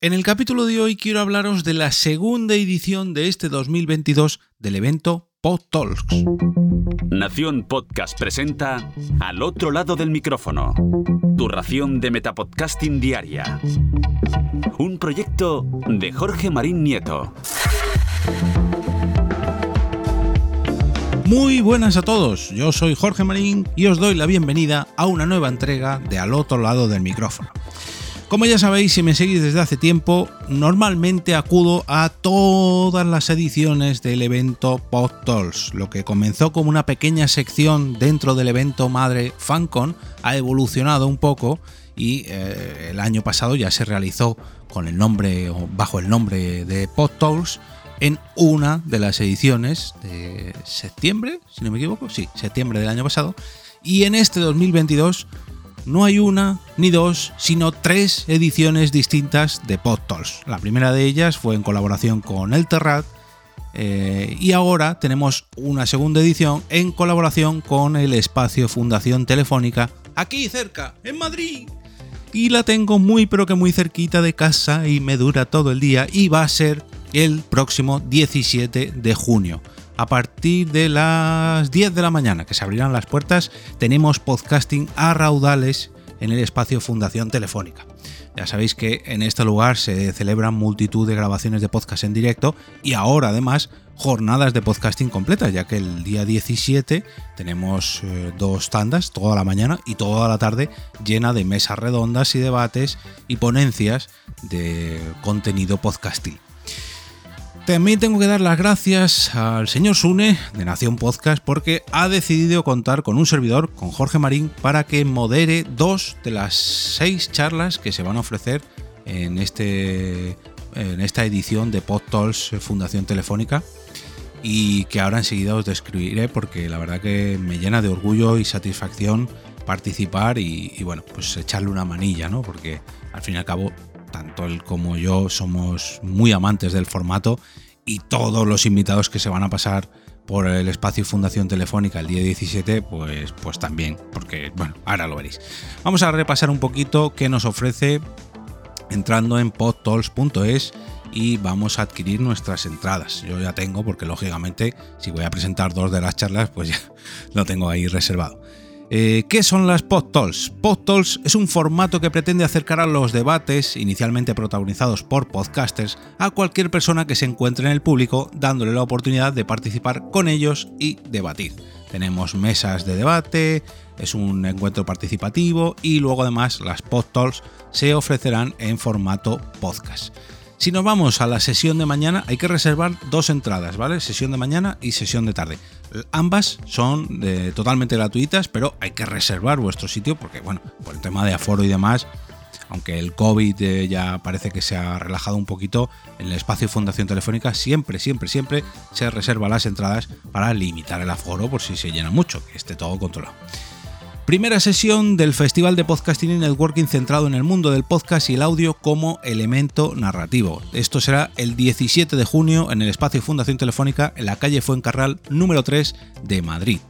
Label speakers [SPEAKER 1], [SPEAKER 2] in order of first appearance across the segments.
[SPEAKER 1] En el capítulo de hoy quiero hablaros de la segunda edición de este 2022 del evento Pod Talks.
[SPEAKER 2] Nación Podcast presenta Al otro lado del micrófono, tu ración de Metapodcasting diaria. Un proyecto de Jorge Marín Nieto.
[SPEAKER 1] Muy buenas a todos, yo soy Jorge Marín y os doy la bienvenida a una nueva entrega de Al otro lado del micrófono. Como ya sabéis, si me seguís desde hace tiempo, normalmente acudo a todas las ediciones del evento PodTalks. Lo que comenzó como una pequeña sección dentro del evento madre FanCon ha evolucionado un poco y eh, el año pasado ya se realizó con el nombre o bajo el nombre de PodTalks en una de las ediciones de septiembre, si no me equivoco, sí, septiembre del año pasado. Y en este 2022 no hay una ni dos, sino tres ediciones distintas de PodTalks. La primera de ellas fue en colaboración con El Terrat eh, y ahora tenemos una segunda edición en colaboración con el espacio Fundación Telefónica, aquí cerca, en Madrid. Y la tengo muy pero que muy cerquita de casa y me dura todo el día y va a ser el próximo 17 de junio a partir de las 10 de la mañana, que se abrirán las puertas, tenemos podcasting a raudales en el espacio Fundación Telefónica. Ya sabéis que en este lugar se celebran multitud de grabaciones de podcast en directo y ahora además jornadas de podcasting completas, ya que el día 17 tenemos eh, dos tandas, toda la mañana y toda la tarde, llena de mesas redondas y debates y ponencias de contenido podcasting. También tengo que dar las gracias al señor Sune de Nación Podcast porque ha decidido contar con un servidor, con Jorge Marín, para que modere dos de las seis charlas que se van a ofrecer en, este, en esta edición de PodTalks Fundación Telefónica y que ahora enseguida os describiré porque la verdad que me llena de orgullo y satisfacción participar y, y bueno, pues echarle una manilla, ¿no? Porque al fin y al cabo tanto él como yo somos muy amantes del formato y todos los invitados que se van a pasar por el espacio Fundación Telefónica el día 17, pues, pues también, porque bueno, ahora lo veréis. Vamos a repasar un poquito qué nos ofrece entrando en podtalks.es y vamos a adquirir nuestras entradas. Yo ya tengo, porque lógicamente si voy a presentar dos de las charlas, pues ya lo tengo ahí reservado. Eh, ¿Qué son las PodTalks? PodTalks es un formato que pretende acercar a los debates, inicialmente protagonizados por podcasters, a cualquier persona que se encuentre en el público, dándole la oportunidad de participar con ellos y debatir. Tenemos mesas de debate, es un encuentro participativo y luego además las PodTalks se ofrecerán en formato podcast. Si nos vamos a la sesión de mañana, hay que reservar dos entradas, ¿vale? Sesión de mañana y sesión de tarde. Ambas son eh, totalmente gratuitas, pero hay que reservar vuestro sitio porque, bueno, por el tema de aforo y demás, aunque el COVID eh, ya parece que se ha relajado un poquito, en el espacio Fundación Telefónica siempre, siempre, siempre se reserva las entradas para limitar el aforo por si se llena mucho, que esté todo controlado. Primera sesión del Festival de Podcasting y Networking centrado en el mundo del podcast y el audio como elemento narrativo. Esto será el 17 de junio en el espacio Fundación Telefónica en la calle Fuencarral número 3 de Madrid.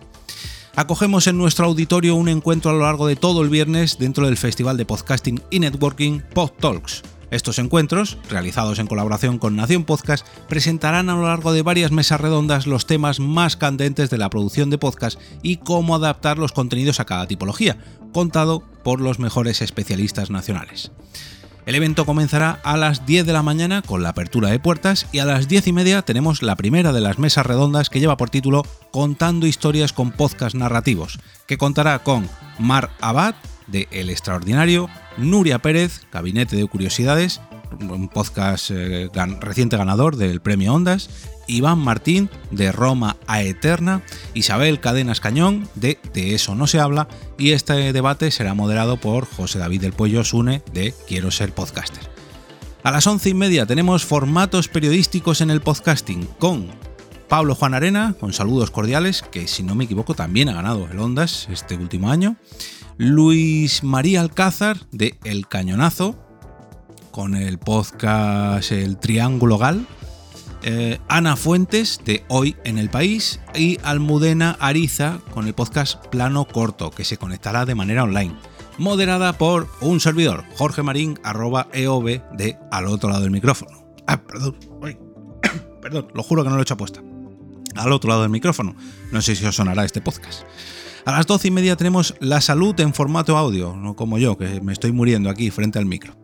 [SPEAKER 1] Acogemos en nuestro auditorio un encuentro a lo largo de todo el viernes dentro del Festival de Podcasting y Networking Pod Talks estos encuentros, realizados en colaboración con Nación Podcast, presentarán a lo largo de varias mesas redondas los temas más candentes de la producción de podcast y cómo adaptar los contenidos a cada tipología, contado por los mejores especialistas nacionales. El evento comenzará a las 10 de la mañana con la apertura de puertas y a las 10 y media tenemos la primera de las mesas redondas que lleva por título Contando historias con podcast narrativos, que contará con Mar Abad de El Extraordinario, Nuria Pérez, Gabinete de Curiosidades, un podcast eh, reciente ganador del Premio Ondas, Iván Martín de Roma a Eterna, Isabel Cadenas Cañón de De eso no se habla y este debate será moderado por José David del Pollo Sune de Quiero ser podcaster. A las once y media tenemos formatos periodísticos en el podcasting con Pablo Juan Arena, con saludos cordiales, que si no me equivoco también ha ganado el Ondas este último año. Luis María Alcázar de El Cañonazo, con el podcast El Triángulo Gal, eh, Ana Fuentes de Hoy en el País y Almudena Ariza con el podcast Plano Corto, que se conectará de manera online. moderada por un servidor, Jorge Marín, arroba EOB de al otro lado del micrófono. Ah, perdón, perdón, lo juro que no lo he hecho apuesta. Al otro lado del micrófono. No sé si os sonará este podcast. A las doce y media tenemos la salud en formato audio, no como yo, que me estoy muriendo aquí frente al micro.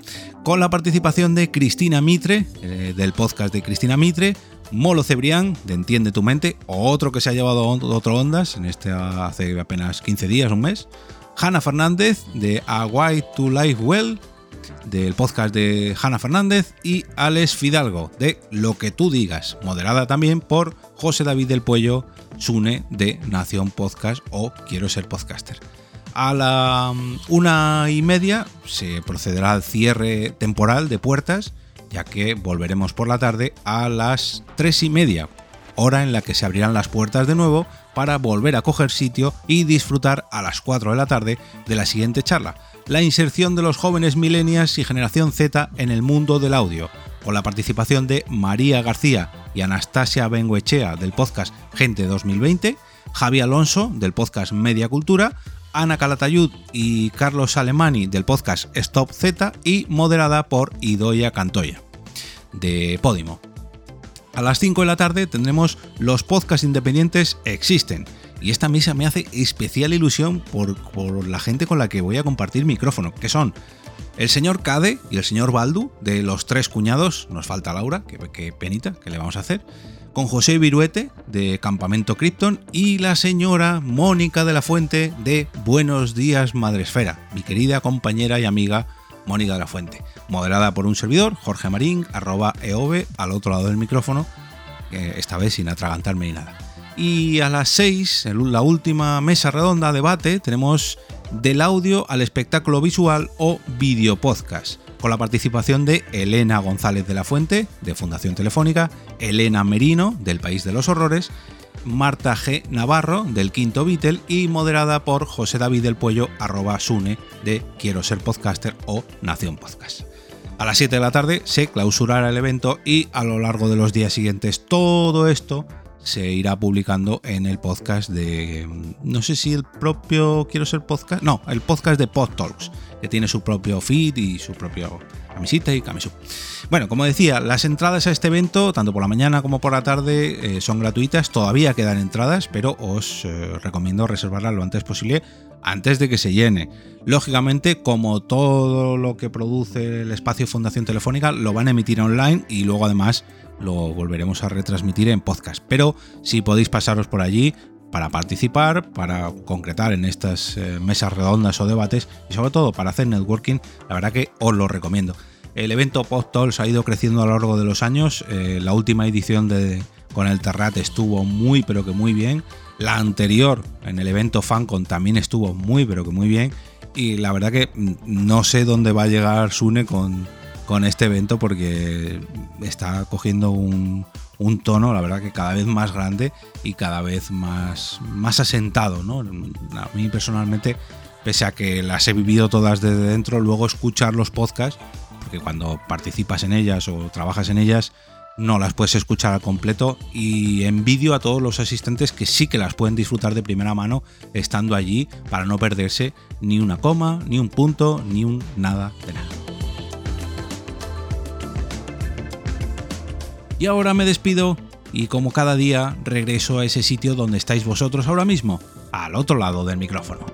[SPEAKER 1] Con la participación de Cristina Mitre, eh, del podcast de Cristina Mitre, Molo Cebrián, de Entiende tu mente, otro que se ha llevado otro ondas, en este hace apenas 15 días, un mes. Hanna Fernández, de A to Life Well, del podcast de Hanna Fernández. Y Alex Fidalgo, de Lo que tú digas, moderada también por José David del Puello, Sune de Nación Podcast o Quiero ser podcaster. A la mm, una y media se procederá al cierre temporal de puertas ya que volveremos por la tarde a las 3 y media, hora en la que se abrirán las puertas de nuevo para volver a coger sitio y disfrutar a las 4 de la tarde de la siguiente charla, la inserción de los jóvenes millennials y generación Z en el mundo del audio, con la participación de María García y Anastasia Benguechea del podcast Gente 2020, Javi Alonso del podcast Media Cultura, Ana Calatayud y Carlos Alemani del podcast Stop Z y moderada por Idoya Cantoya de Podimo. A las 5 de la tarde tendremos los podcasts independientes Existen. Y esta mesa me hace especial ilusión por, la gente con la que voy a compartir micrófono, que son el señor Cade y el señor Baldu, de los tres cuñados, nos falta Laura, que penita, que le vamos a hacer con José Viruete de Campamento Krypton y la señora Mónica de la Fuente de Buenos Días Madresfera, mi querida compañera y amiga Mónica de la Fuente, moderada por un servidor, Jorge Marín, arroba eove, al otro lado del micrófono, esta vez sin atragantarme ni nada. Y a las 6, en la última mesa redonda debate, tenemos del audio al espectáculo visual o video podcast con la participación de Elena González de la Fuente, de Fundación Telefónica, Elena Merino, del País de los Horrores, Marta G. Navarro, del Quinto Beatle, y moderada por José David del Puello, arroba Sune, de Quiero ser podcaster o Nación Podcast. A las 7 de la tarde se clausurará el evento y a lo largo de los días siguientes todo esto se irá publicando en el podcast de. No sé si el propio. Quiero ser podcast. No, el podcast de Pod Talks, que tiene su propio feed y su propio camisita y camisú. Bueno, como decía, las entradas a este evento, tanto por la mañana como por la tarde, eh, son gratuitas. Todavía quedan entradas, pero os eh, recomiendo reservarlas lo antes posible, antes de que se llene. Lógicamente, como todo lo que produce el espacio Fundación Telefónica, lo van a emitir online y luego además lo volveremos a retransmitir en podcast. Pero si podéis pasaros por allí para participar, para concretar en estas eh, mesas redondas o debates y sobre todo para hacer networking, la verdad que os lo recomiendo. El evento PodTalks ha ido creciendo a lo largo de los años. Eh, la última edición de, con el Terrat estuvo muy pero que muy bien. La anterior en el evento FanCon también estuvo muy pero que muy bien. Y la verdad que mm, no sé dónde va a llegar Sune con, con este evento porque está cogiendo un, tono, la verdad que cada vez más grande y cada vez más, más asentado. ¿no? A mí personalmente, pese a que las he vivido todas desde dentro, luego escuchar los podcasts, porque cuando participas en ellas o trabajas en ellas, no las puedes escuchar al completo y envidio a todos los asistentes que sí que las pueden disfrutar de primera mano estando allí para no perderse ni una coma, ni un punto, ni un nada de nada. Y ahora me despido y como cada día regreso a ese sitio donde estáis vosotros ahora mismo, al otro lado del micrófono.